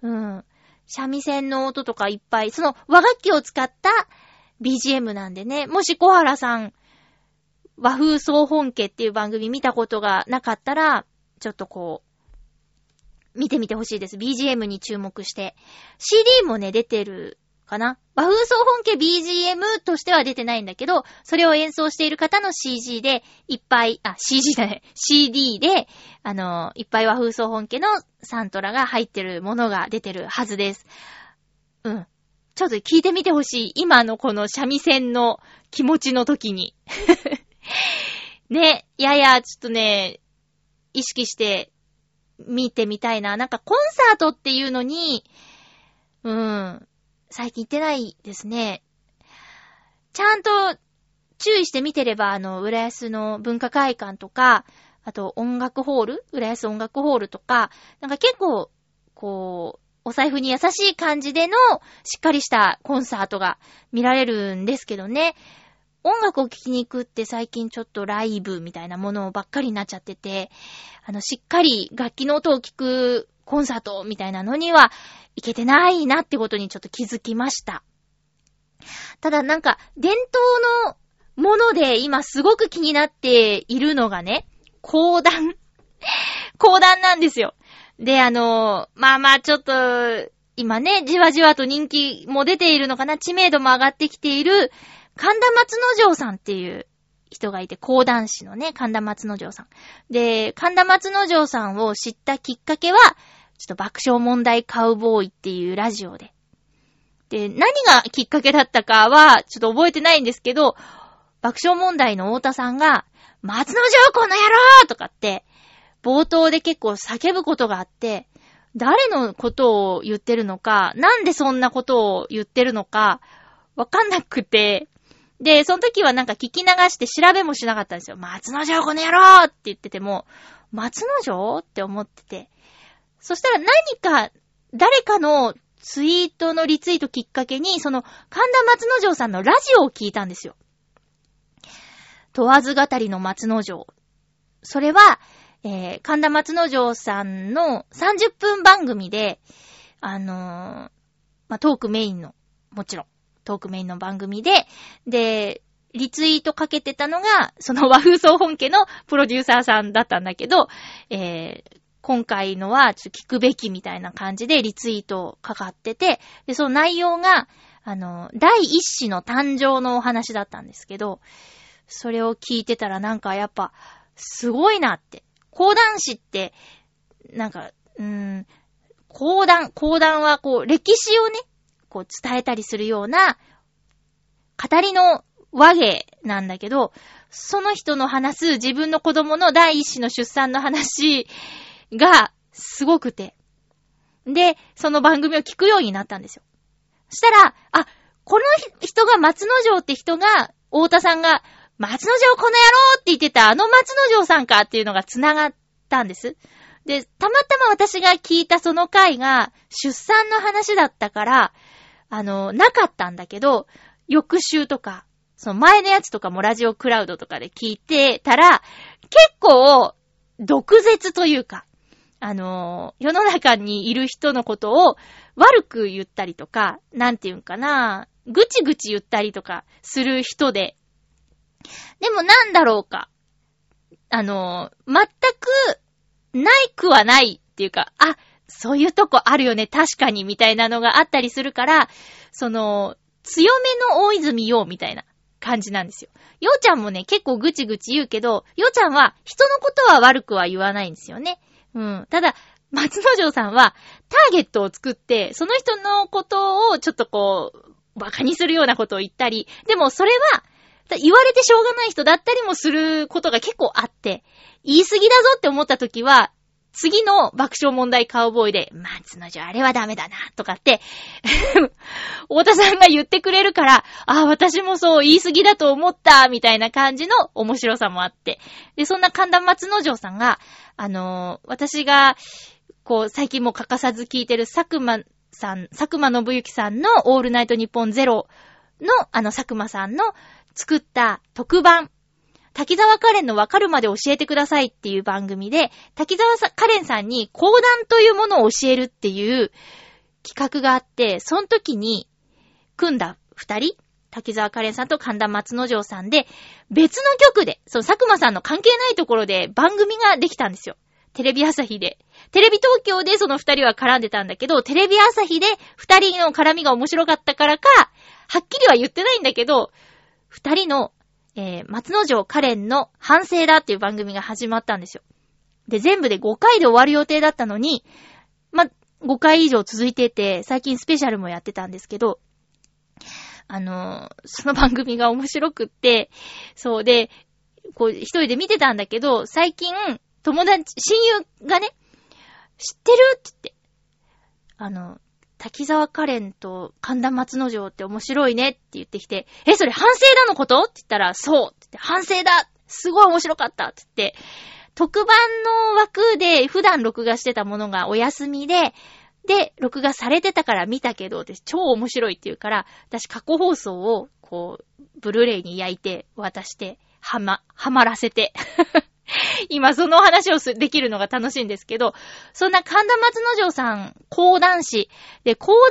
うん。三味線の音とかいっぱい、その和楽器を使った BGM なんでね、もし小原さん、和風総本家っていう番組見たことがなかったら、ちょっとこう、見てみてほしいです。BGM に注目して。CD もね、出てるかな？和風総本家 BGM としては出てないんだけど、それを演奏している方の CG で、いっぱい、あ、CG だね。CD で、あの、いっぱい和風総本家のサントラが入ってるものが出てるはずです。うん。ちょっと聞いてみてほしい。今のこの三味線の気持ちの時に。[laughs] ね、やや、ちょっとね、意識して見てみたいな。なんかコンサートっていうのに、うん、最近行ってないですね。ちゃんと注意して見てれば、あの、浦安の文化会館とか、あと音楽ホール浦安音楽ホールとか、なんか結構、こう、お財布に優しい感じでのしっかりしたコンサートが見られるんですけどね。音楽を聴きに行くって最近ちょっとライブみたいなものばっかりになっちゃってて、あの、しっかり楽器の音を聞くコンサートみたいなのには行けてないなってことにちょっと気づきました。ただなんか、伝統のもので今すごく気になっているのがね、講談。[laughs] 講談なんですよ。で、あの、まあまあちょっと、今ね、じわじわと人気も出ているのかな、知名度も上がってきている、神田松之丞さんっていう人がいて、講談師のね、神田松之丞さん。で、神田松之丞さんを知ったきっかけは、ちょっと爆笑問題カウボーイっていうラジオで。で、何がきっかけだったかは、ちょっと覚えてないんですけど、爆笑問題の太田さんが、松之丞この野郎とかって、冒頭で結構叫ぶことがあって、誰のことを言ってるのか、なんでそんなことを言ってるのか、わかんなくて、で、その時はなんか聞き流して調べもしなかったんですよ。松之丞この野郎って言ってても、松之丞って思ってて。そしたら何か、誰かのツイートのリツイートきっかけに、その神田松之丞さんのラジオを聞いたんですよ。問わず語りの松之丞。それは、えー、神田松之丞さんの30分番組で、あのーまあ、トークメインの、もちろん、トークメインの番組で、で、リツイートかけてたのが、その和風総本家のプロデューサーさんだったんだけど、えー、今回のはちょっと聞くべきみたいな感じでリツイートかかってて、で、その内容が、あの、第一子の誕生のお話だったんですけど、それを聞いてたらなんかやっぱ、すごいなって。講談師って、なんか、うーん、講談、講談はこう、歴史をね、こう伝えたりするような、語りの和芸なんだけど、その人の話す自分の子供の第一子の出産の話がすごくて。で、その番組を聞くようになったんですよ。そしたら、あ、この人が松之丞って人が、太田さんが、松之丞この野郎って言ってたあの松之丞さんかっていうのが繋がったんです。で、たまたま私が聞いたその回が出産の話だったから、あの、なかったんだけど、翌週とか、その前のやつとかもラジオクラウドとかで聞いてたら、結構、毒舌というか、あの、世の中にいる人のことを悪く言ったりとか、なんていうんかな、ぐちぐち言ったりとかする人で、でもなんだろうか。あの、全く、ないくはないっていうか、あ、そういうとこあるよね、確かに、みたいなのがあったりするから、その、強めの大泉洋みたいな感じなんですよ。ようちゃんもね、結構ぐちぐち言うけど、ようちゃんは人のことは悪くは言わないんですよね。うん。ただ、松之丞さんは、ターゲットを作って、その人のことをちょっとこう、馬鹿にするようなことを言ったり、でもそれは、言われてしょうがない人だったりもすることが結構あって、言い過ぎだぞって思った時は、次の爆笑問題カウボーイで、松之丞あれはダメだな、とかって、[laughs] 太田さんが言ってくれるから、ああ、私もそう言い過ぎだと思った、みたいな感じの面白さもあって。で、そんな神田松之丞さんが、あのー私が、こう、最近も欠かさず聞いてる佐久間さん、佐久間信之さんのオールナイトニッポンゼロの、あの佐久間さんの作った特番、滝沢カレンのわかるまで教えてくださいっていう番組で、滝沢カレンさんに講談というものを教えるっていう企画があって、その時に組んだ二人、滝沢カレンさんと神田松之丞さんで、別の局で、そう、佐久間さんの関係ないところで番組ができたんですよ。テレビ朝日で。テレビ東京でその二人は絡んでたんだけど、テレビ朝日で二人の絡みが面白かったからか、はっきりは言ってないんだけど、二人の、えー、松之丞カレンの反省だっていう番組が始まったんですよ。で、全部で5回で終わる予定だったのに、ま、5回以上続いてて、最近スペシャルもやってたんですけど、あのーその番組が面白くって、そうで、こう、一人で見てたんだけど、最近、友達、親友がね、知ってるって言って、あの、滝沢カレンと神田松之丞って面白いねって言ってきて、え、それ反省だのこと？って言ったら、そうって言って、反省だすごい面白かったって言って、特番の枠で普段録画してたものがお休みで、で、録画されてたから見たけど、超面白いって言うから、私過去放送を、こう、ブルーレイに焼いて、渡して、はま、はまらせて。[laughs] [laughs] 今その話をすできるのが楽しいんですけど、そんな神田松之丞さん、講談師。で、講談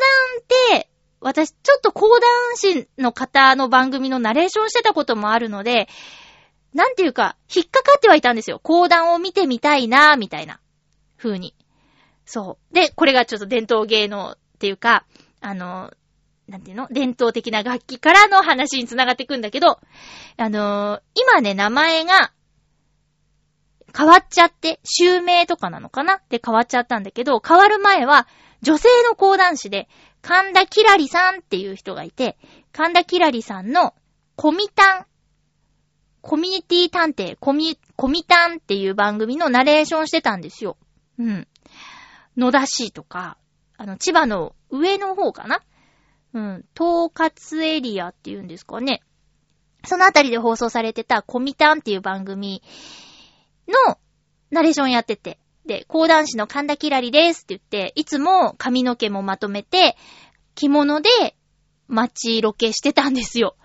って、私ちょっと講談師の方の番組のナレーションしてたこともあるので、なんていうか、引っかかってはいたんですよ。講談を見てみたいなみたいな風に。そう。で、これがちょっと伝統芸能っていうか、あの、なんていうの？伝統的な楽器からの話につながっていくんだけど、あのー今ね、名前が変わっちゃって、襲名とかなのかな？で変わっちゃったんだけど、変わる前は女性の講談師で、神田キラリさんっていう人がいて、神田キラリさんのコミタン、コミュニティ探偵、コミ、コミタンっていう番組のナレーションしてたんですよ。うん。野田市とか、あの、千葉の上の方かな？うん。統括エリアっていうんですかね。そのあたりで放送されてたコミタンっていう番組のナレーションやってて。で、講談師の神田キラリですって言って、いつも髪の毛もまとめて、着物で街ロケしてたんですよ。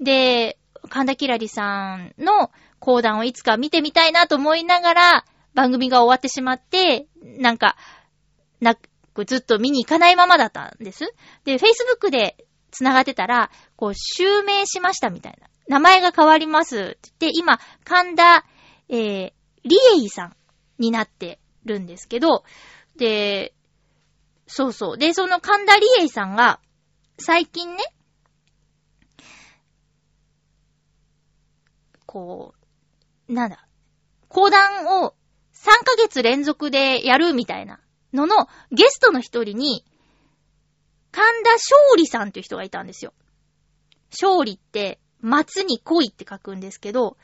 で、神田キラリさんの講談をいつか見てみたいなと思いながら、番組が終わってしまって、なんか、な、ずっと見に行かないままだったんです。で、Facebook で繋がってたら、こう、襲名しましたみたいな。名前が変わりますって言って、今、神田、えー、リエイさんになってるんですけど、で、そうそう。で、その神田リエイさんが、最近ね、こう、なんだ、講談を3ヶ月連続でやるみたいなののゲストの一人に、神田勝利さんっていう人がいたんですよ。勝利って、松に恋って書くんですけど、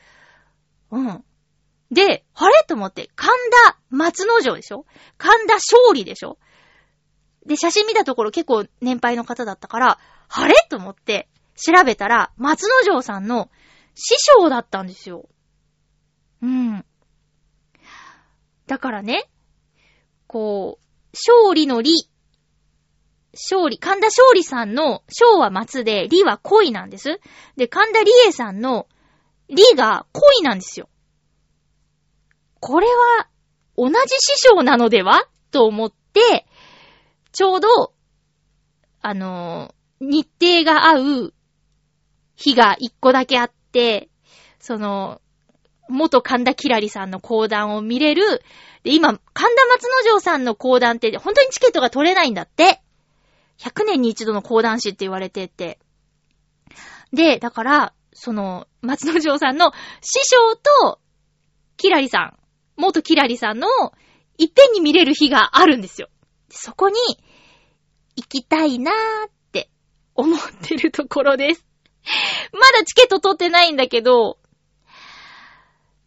うん。で、あれ？と思って、神田松之丞でしょ？神田勝利でしょ？で、写真見たところ結構年配の方だったから、あれ？と思って調べたら、松之丞さんの師匠だったんですよ。うん。だからね、こう、勝利の利、勝利、神田勝利さんの勝は松で、利は恋なんです。で、神田理恵さんの利が恋なんですよ。これは、同じ師匠なのでは？と思って、ちょうど、あのー日程が合う日が一個だけあって、その、元神田キラリさんの講談を見れる。で、今、神田松之丞さんの講談って本当にチケットが取れないんだって。100年に一度の講談師って言われてて。で、だから、その、松之丞さんの師匠と、キラリさん、元キラリさんの、いっぺんに見れる日があるんですよ。そこに、行きたいなーって思ってるところです。[laughs] まだチケット取ってないんだけど、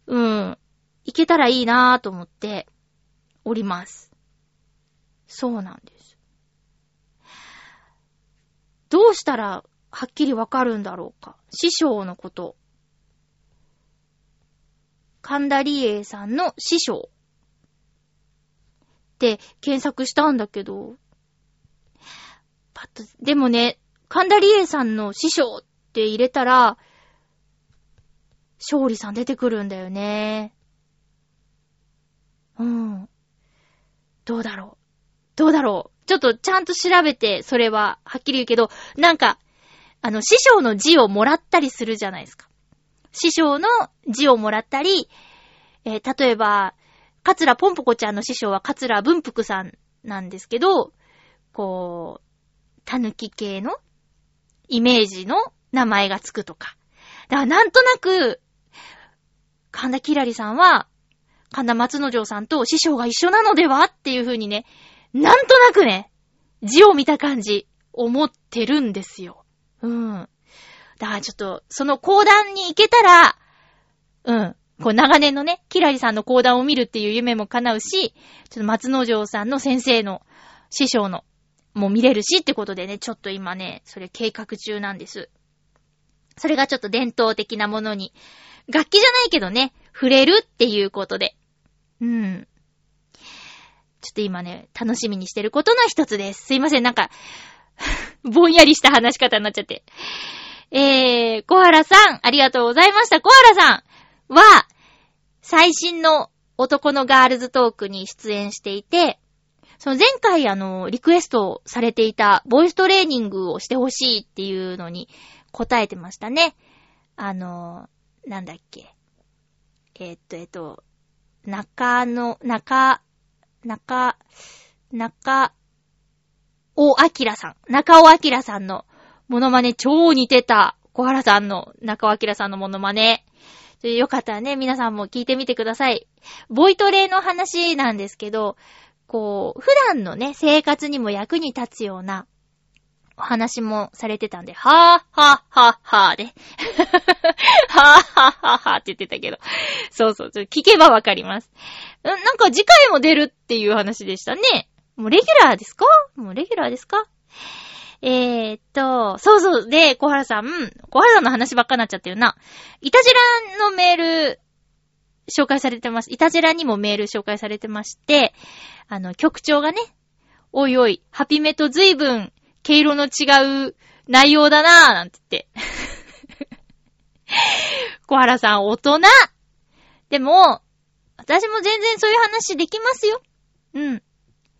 うん、行けたらいいなーと思っております。そうなんです。どうしたらはっきりわかるんだろうか。師匠のこと。神田理恵さんの師匠って検索したんだけど、パッと、でもね、神田理恵さんの師匠って入れたら、勝利さん出てくるんだよね。うん。どうだろう。どうだろう。ちょっとちゃんと調べて、それは、はっきり言うけど、なんか、あの、師匠の字をもらったりするじゃないですか。師匠の字をもらったり、えー例えば、桂ぽんぽこちゃんの師匠は桂文福さんなんですけど、こう、たぬき系のイメージの名前がつくとか。だからなんとなく、神田きらりさんは、神田松之丞さんと師匠が一緒なのではっていう風にね、なんとなくね、字を見た感じ、思ってるんですよ。うん。だからちょっと、その講談に行けたら、うん。こう長年のね、キラリさんの講談を見るっていう夢も叶うし、ちょっと松之丞さんの先生の師匠のも見れるしってことでね、ちょっと今ね、それ計画中なんです。それがちょっと伝統的なものに、楽器じゃないけどね、触れるっていうことで。うん。ちょっと今ね、楽しみにしてることの一つです。すいません、なんか、[laughs] ぼんやりした話し方になっちゃって。えー、小原さん、ありがとうございました。小原さんは、最新の男のガールズトークに出演していて、その前回あの、リクエストされていたボイストレーニングをしてほしいっていうのに答えてましたね。あの、なんだっけ。えーっと、えーっと、中野、中、中、中、尾明さん。中尾明さんのモノマネ超似てた小原さんの中尾明さんのモノマネ。よかったらね、皆さんも聞いてみてください。ボイトレの話なんですけど、こう、普段のね、生活にも役に立つようなお話もされてたんで、はぁ、はぁ、はぁ、はぁで。[laughs] はぁ、はぁ、はぁ、はぁって言ってたけど。そうそう、聞けばわかります。なんか次回も出るっていう話でしたね。もうレギュラーですか？もうレギュラーですか？えーっと、そうそう。で、小原さん、小原さんの話ばっかになっちゃってるな。イタジラのメール、紹介されてます。イタジラにもメール紹介されてまして、あの、局長がね、おいおい、ハピメと随分、毛色の違う内容だなぁ、なんて言って。[laughs] 小原さん、大人でも、私も全然そういう話できますよ。うん。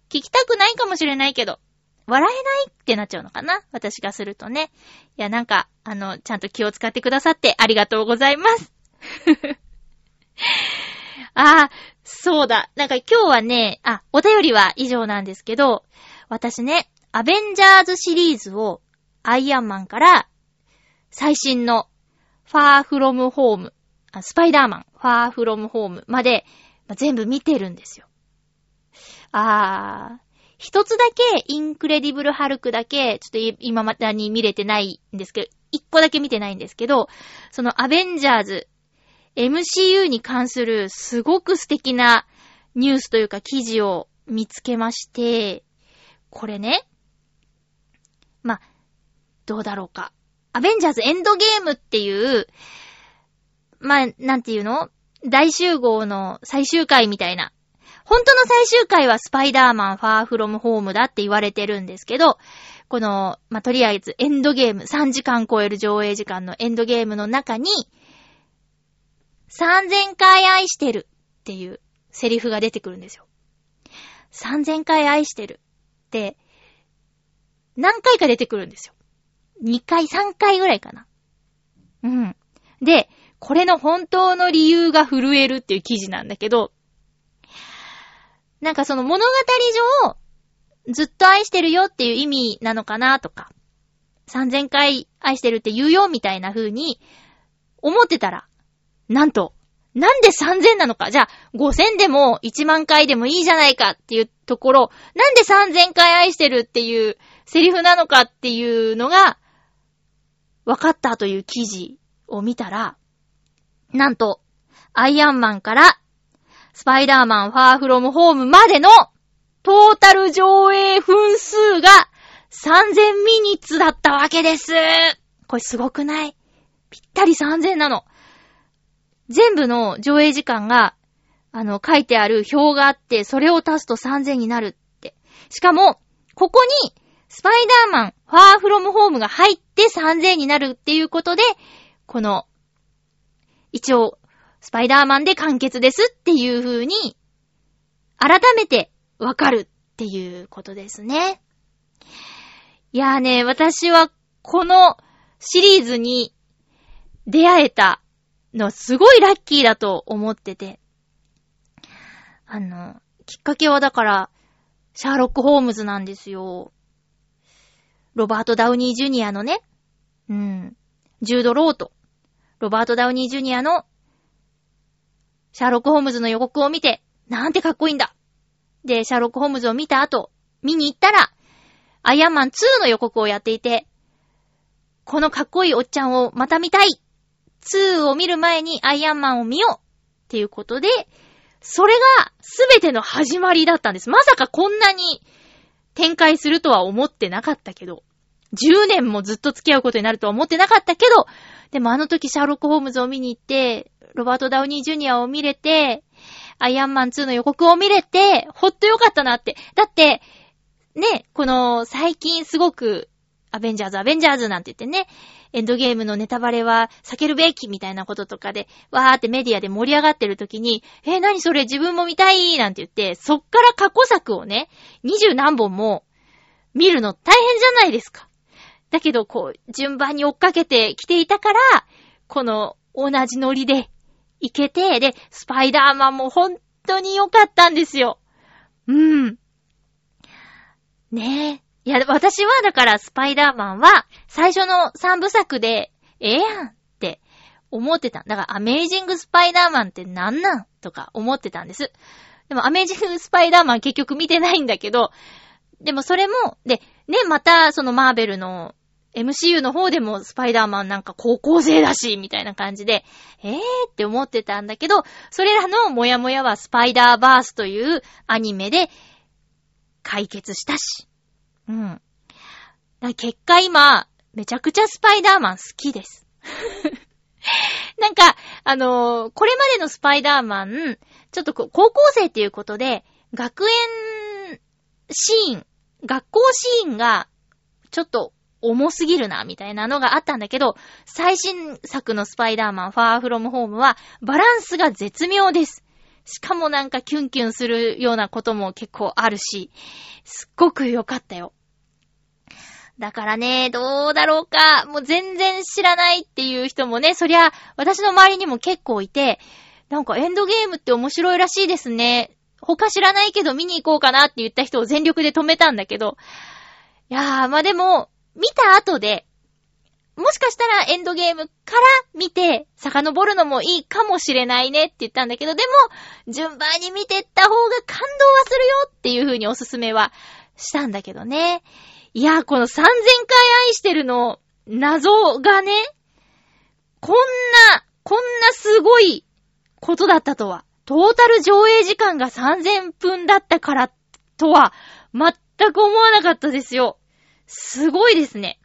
聞きたくないかもしれないけど、笑えないってなっちゃうのかな？私がするとね。いや、なんか、あの、ちゃんと気を使ってくださってありがとうございます。[laughs] ああ、そうだ。なんか今日はね、あ、お便りは以上なんですけど、私ね、アベンジャーズシリーズをアイアンマンから最新のファーフロムホーム、スパイダーマン、ファーフロムホームまで、ま全部見てるんですよ。あー、一つだけインクレディブルハルクだけ、ちょっと今までに見れてないんですけど、一個だけ見てないんですけど、そのアベンジャーズ、MCU に関するすごく素敵なニュースというか記事を見つけまして、これね、ま、どうだろうか。アベンジャーズエンドゲームっていう、ま、なんていうの？大集合の最終回みたいな。本当の最終回はスパイダーマンファーフロムホームだって言われてるんですけど、この、まあ、とりあえずエンドゲーム、3時間超える上映時間のエンドゲームの中に、3000回愛してるっていうセリフが出てくるんですよ。3000回愛してるって、何回か出てくるんですよ。2回、3回ぐらいかな。うん。で、これの本当の理由が震えるっていう記事なんだけど、なんかその物語上、ずっと愛してるよっていう意味なのかなとか、3000回愛してるって言うよみたいな風に思ってたら、なんと、なんで3000なのか？じゃあ、5000でも1万回でもいいじゃないかっていうところ、なんで3000回愛してるっていうセリフなのかっていうのが、分かったという記事を見たら、なんと、アイアンマンから、スパイダーマンファーフロムホームまでの、トータル上映分数が3000ミニッツだったわけです。これすごくない？ぴったり3000なの。全部の上映時間が、あの、書いてある表があって、それを足すと3000になるって。しかも、ここに、スパイダーマン、ファーフロムホームが入って3000になるっていうことで、この、一応、スパイダーマンで完結ですっていう風に、改めてわかるっていうことですね。いやーね、私はこのシリーズに出会えたのすごいラッキーだと思ってて。あの、きっかけはだから、シャーロック・ホームズなんですよ。ロバート・ダウニー・ジュニアのね、うん、ジュード・ロウと、ロバート・ダウニー・ジュニアの、シャーロック・ホームズの予告を見て、なんてかっこいいんだで、シャーロック・ホームズを見た後、見に行ったら、アイアンマン2の予告をやっていて、このかっこいいおっちゃんをまた見たい !2 を見る前にアイアンマンを見ようっていうことで、それが全ての始まりだったんです。まさかこんなに展開するとは思ってなかったけど、10年もずっと付き合うことになるとは思ってなかったけど、でもあの時シャーロック・ホームズを見に行って、ロバート・ダウニー・ジュニアを見れて、アイアンマン2の予告を見れて、ほっとよかったなって。だって、ね、この最近すごく、アベンジャーズ、アベンジャーズなんて言ってね、エンドゲームのネタバレは避けるべきみたいなこととかで、わーってメディアで盛り上がってる時に、えー、何それ自分も見たいなんて言って、そっから過去作をね、二十何本も見るの大変じゃないですか。だけど、こう、順番に追っかけてきていたから、この同じノリでいけて、で、スパイダーマンも本当に良かったんですよ。うん。ねえ。いや、私はだからスパイダーマンは最初の三部作でええやんって思ってた。だからアメイジングスパイダーマンってなんなんとか思ってたんです。でもアメイジングスパイダーマン結局見てないんだけど、でもそれも、で、ね、またそのマーベルの MCU の方でもスパイダーマンなんか高校生だし、みたいな感じで、えー？って思ってたんだけど、それらのモヤモヤはスパイダーバースというアニメで解決したし。うん。結果今、めちゃくちゃスパイダーマン好きです。[laughs] なんか、あのーこれまでのスパイダーマン、ちょっと高校生っていうことで、学園シーン、学校シーンが、ちょっと重すぎるな、みたいなのがあったんだけど、最新作のスパイダーマン、ファーフロムホームは、バランスが絶妙です。しかもなんかキュンキュンするようなことも結構あるし、すっごく良かったよ。だからね、どうだろうか。もう全然知らないっていう人もね、そりゃ、私の周りにも結構いて、なんかエンドゲームって面白いらしいですね。他知らないけど見に行こうかなって言った人を全力で止めたんだけど。いやー、まあでも、見た後で、もしかしたらエンドゲームから見て、遡るのもいいかもしれないねって言ったんだけど、でも、順番に見てった方が感動はするよっていう風におすすめはしたんだけどね。いや、この3000回愛してるの、謎がね、こんな、こんなすごいことだったとは。トータル上映時間が3000分だったからとは、全く思わなかったですよ。すごいですね。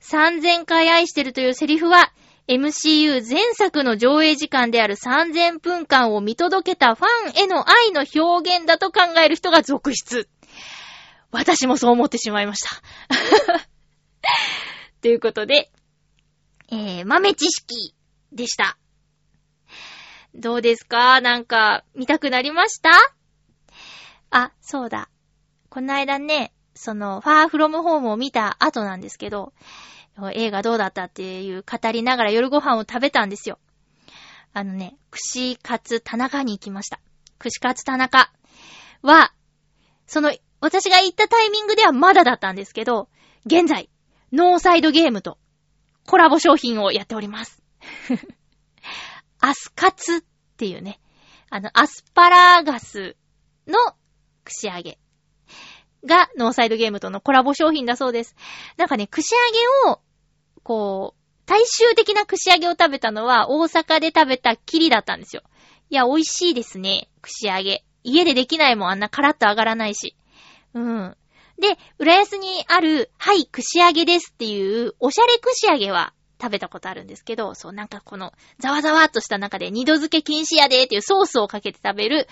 3000回愛してるというセリフは、MCU 前作の上映時間である3000分間を見届けたファンへの愛の表現だと考える人が続出。私もそう思ってしまいました。[laughs] ということで、えー、豆知識でした。どうですか？なんか、見たくなりました？あ、そうだ。この間ね、その、ファーフロムホームを見た後なんですけど、映画どうだったっていう語りながら夜ご飯を食べたんですよ。あのね、串カツ田中に行きました。串カツ田中は、その、私が行ったタイミングではまだだったんですけど、現在、ノーサイドゲームとコラボ商品をやっております。[laughs] アスカツっていうね、あの、アスパラガスの串揚げがノーサイドゲームとのコラボ商品だそうです。なんかね、串揚げを、こう、大衆的な串揚げを食べたのは大阪で食べたキリだったんですよ。いや、美味しいですね、串揚げ。家でできないもん、あんなカラッと上がらないし。うん。で、浦安にある、はい、串揚げですっていう、おしゃれ串揚げは食べたことあるんですけど、そう、なんかこの、ざわざわっとした中で、二度漬け禁止やでっていうソースをかけて食べる、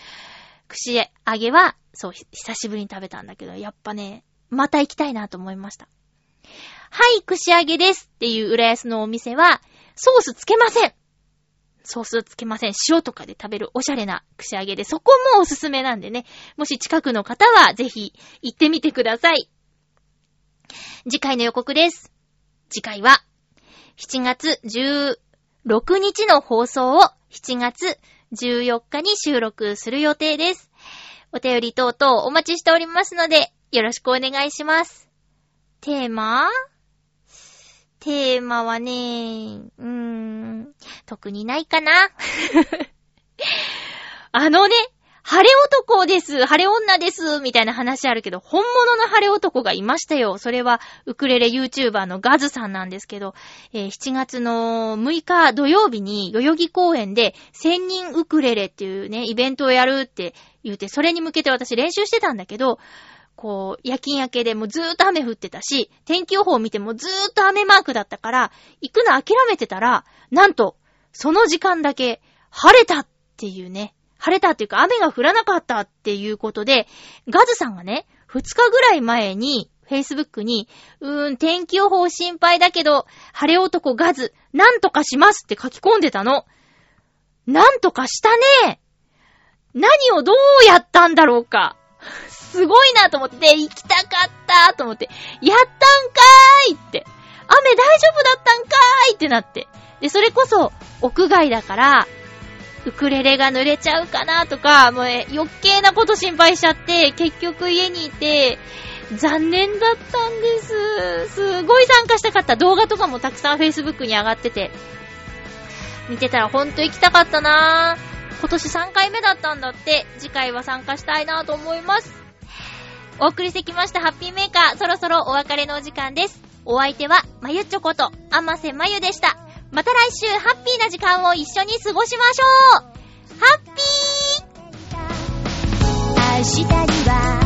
串揚げは、そう、久しぶりに食べたんだけど、やっぱね、また行きたいなと思いました。はい、串揚げですっていう浦安のお店は、ソースつけませんソースつけません。塩とかで食べるおしゃれな串揚げで、そこもおすすめなんでね。もし近くの方は、ぜひ行ってみてください。次回の予告です。次回は、7月16日の放送を7月14日に収録する予定です。お便り等々お待ちしておりますので、よろしくお願いします。テーマ？テーマはね、うーん、特にないかな。[laughs] あのね、晴れ男です、晴れ女です、みたいな話あるけど、本物の晴れ男がいましたよ。それは、ウクレレ YouTuber のガズさんなんですけど、えー、7月の6日土曜日に代々木公園で1000人ウクレレっていうね、イベントをやるって言うて、それに向けて私練習してたんだけど、こう、夜勤明けでもずーっと雨降ってたし、天気予報を見てもずーっと雨マークだったから、行くの諦めてたら、なんと、その時間だけ晴れたっていうね、晴れたっていうか雨が降らなかったっていうことで、ガズさんがね、2日ぐらい前に、Facebook に、うーん、天気予報心配だけど、晴れ男ガズ、なんとかしますって書き込んでたの。なんとかしたね何をどうやったんだろうか。すごいなと思って、行きたかったと思って、やったんかーいって。雨大丈夫だったんかーいってなって。で、それこそ、屋外だから、ウクレレが濡れちゃうかなとか、もう余計なこと心配しちゃって、結局家にいて、残念だったんです。すごい参加したかった動画とかもたくさん Facebook に上がってて、見てたらほんと行きたかったなぁ。今年3回目だったんだって、次回は参加したいなぁと思います。お送りしてきましたハッピーメーカー、そろそろお別れのお時間です。お相手は、まゆちょこと、あませまゆでした。また来週ハッピーな時間を一緒に過ごしましょう。ハッピー。明日